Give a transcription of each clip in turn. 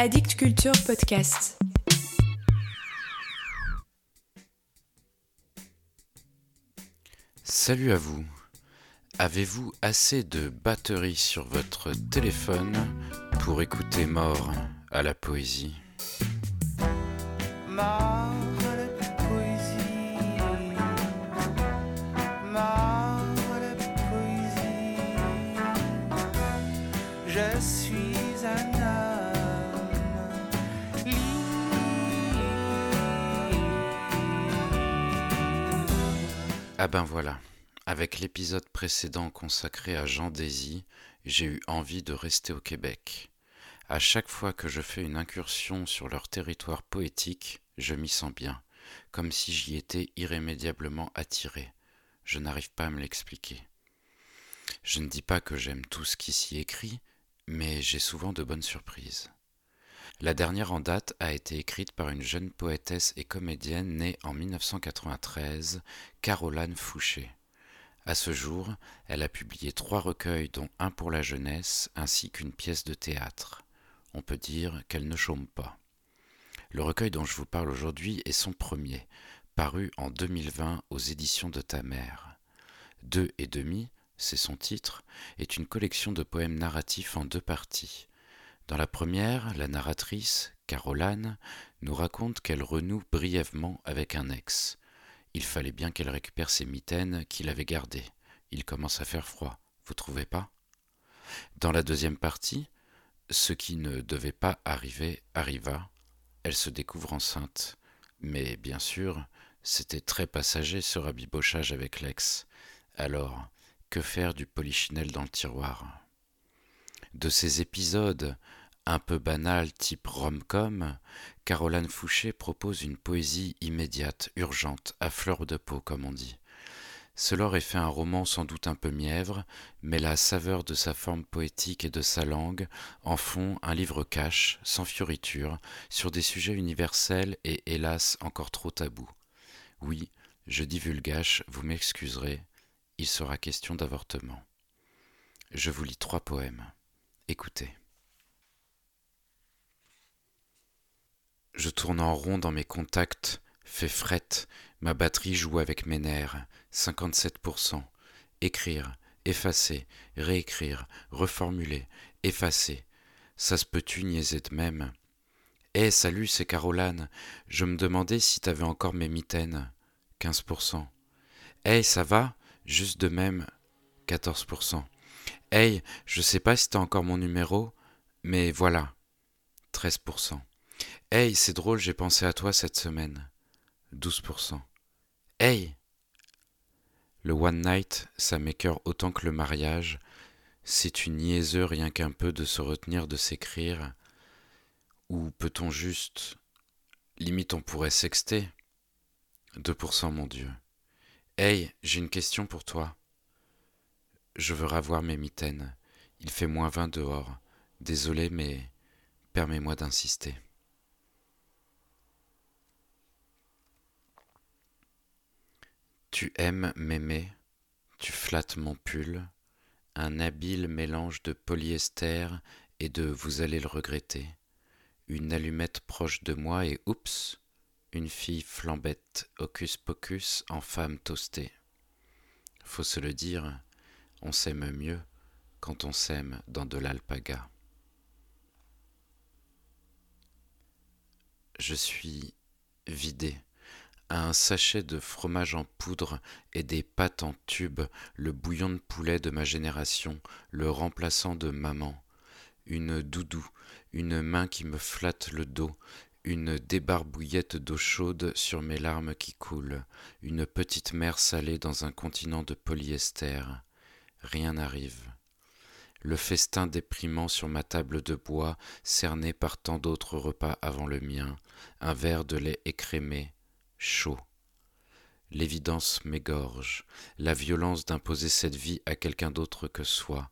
Addict Culture Podcast. Salut à vous. Avez-vous assez de batterie sur votre téléphone pour écouter Mort à la poésie? Mort à la poésie. Mort à la poésie. Je suis Ah ben voilà. Avec l'épisode précédent consacré à Jean Désy, j'ai eu envie de rester au Québec. À chaque fois que je fais une incursion sur leur territoire poétique, je m'y sens bien, comme si j'y étais irrémédiablement attiré. Je n'arrive pas à me l'expliquer. Je ne dis pas que j'aime tout ce qui s'y écrit, mais j'ai souvent de bonnes surprises. La dernière en date a été écrite par une jeune poétesse et comédienne née en 1993, Caroline Fouché. À ce jour, elle a publié trois recueils dont un pour la jeunesse ainsi qu'une pièce de théâtre. On peut dire qu'elle ne chôme pas. Le recueil dont je vous parle aujourd'hui est son premier, paru en 2020 aux éditions de ta mère. Deux et demi, c'est son titre, est une collection de poèmes narratifs en deux parties. Dans la première, la narratrice, Caroline, nous raconte qu'elle renoue brièvement avec un ex. Il fallait bien qu'elle récupère ses mitaines qu'il avait gardées. Il commence à faire froid, vous trouvez pas? Dans la deuxième partie, ce qui ne devait pas arriver arriva. Elle se découvre enceinte. Mais bien sûr, c'était très passager ce rabibochage avec l'ex. Alors, que faire du polichinelle dans le tiroir? De ces épisodes un peu banals type rom-com, Caroline Fouché propose une poésie immédiate, urgente, à fleur de peau comme on dit. Cela aurait fait un roman sans doute un peu mièvre, mais la saveur de sa forme poétique et de sa langue en font un livre cache, sans fioriture, sur des sujets universels et hélas encore trop tabous. Oui, je dis vulgache, vous m'excuserez, il sera question d'avortement. Je vous lis trois poèmes. Écoutez. Je tourne en rond dans mes contacts, fais frette, ma batterie joue avec mes nerfs, 57%. Écrire, effacer, réécrire, reformuler, effacer. Ça se peut-tu niaiser de même Eh, salut, c'est Caroline. Je me demandais si t'avais encore mes mitaines. 15%. Hey, ça va? Juste de même, 14%. Hey, je sais pas si t'as encore mon numéro, mais voilà, 13%. Hey, c'est drôle, j'ai pensé à toi cette semaine. 12%. Hey Le one night, ça m'écœure autant que le mariage. C'est une niaiseux rien qu'un peu de se retenir de s'écrire. Ou peut-on juste. Limite, on pourrait sexter? 2%, mon Dieu. Hey, j'ai une question pour toi. Je veux ravoir mes mitaines. Il fait moins 20 dehors. Désolé, mais permets-moi d'insister. Tu aimes m'aimer, tu flattes mon pull, un habile mélange de polyester et de vous allez le regretter, une allumette proche de moi et oups, une fille flambette, hocus pocus en femme toastée. Faut se le dire, on s'aime mieux quand on s'aime dans de l'alpaga. Je suis vidé un sachet de fromage en poudre et des pâtes en tube, le bouillon de poulet de ma génération, le remplaçant de maman, une doudou, une main qui me flatte le dos, une débarbouillette d'eau chaude sur mes larmes qui coulent, une petite mer salée dans un continent de polyester. Rien n'arrive. Le festin déprimant sur ma table de bois, cerné par tant d'autres repas avant le mien, un verre de lait écrémé, chaud. L'évidence m'égorge, la violence d'imposer cette vie à quelqu'un d'autre que soi.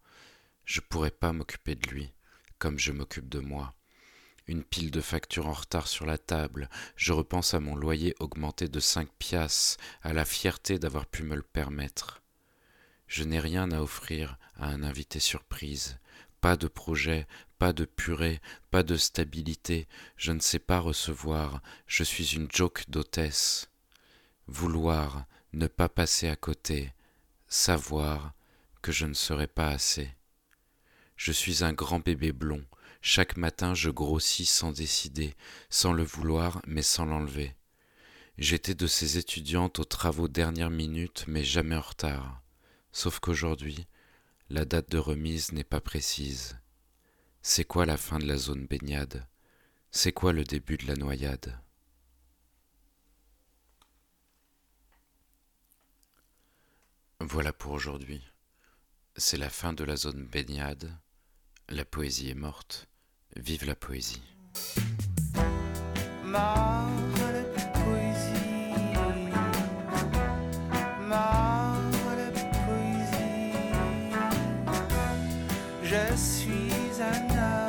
Je pourrais pas m'occuper de lui, comme je m'occupe de moi. Une pile de factures en retard sur la table, je repense à mon loyer augmenté de cinq piastres, à la fierté d'avoir pu me le permettre. Je n'ai rien à offrir à un invité surprise, pas de projet, pas de purée, pas de stabilité, je ne sais pas recevoir, je suis une joke d'hôtesse. Vouloir, ne pas passer à côté, savoir que je ne serai pas assez. Je suis un grand bébé blond, chaque matin je grossis sans décider, sans le vouloir mais sans l'enlever. J'étais de ces étudiantes aux travaux dernière minute mais jamais en retard, sauf qu'aujourd'hui, la date de remise n'est pas précise. C'est quoi la fin de la zone baignade? C'est quoi le début de la noyade? Voilà pour aujourd'hui. C'est la fin de la zone baignade. La poésie est morte. Vive la poésie. je suis un homme.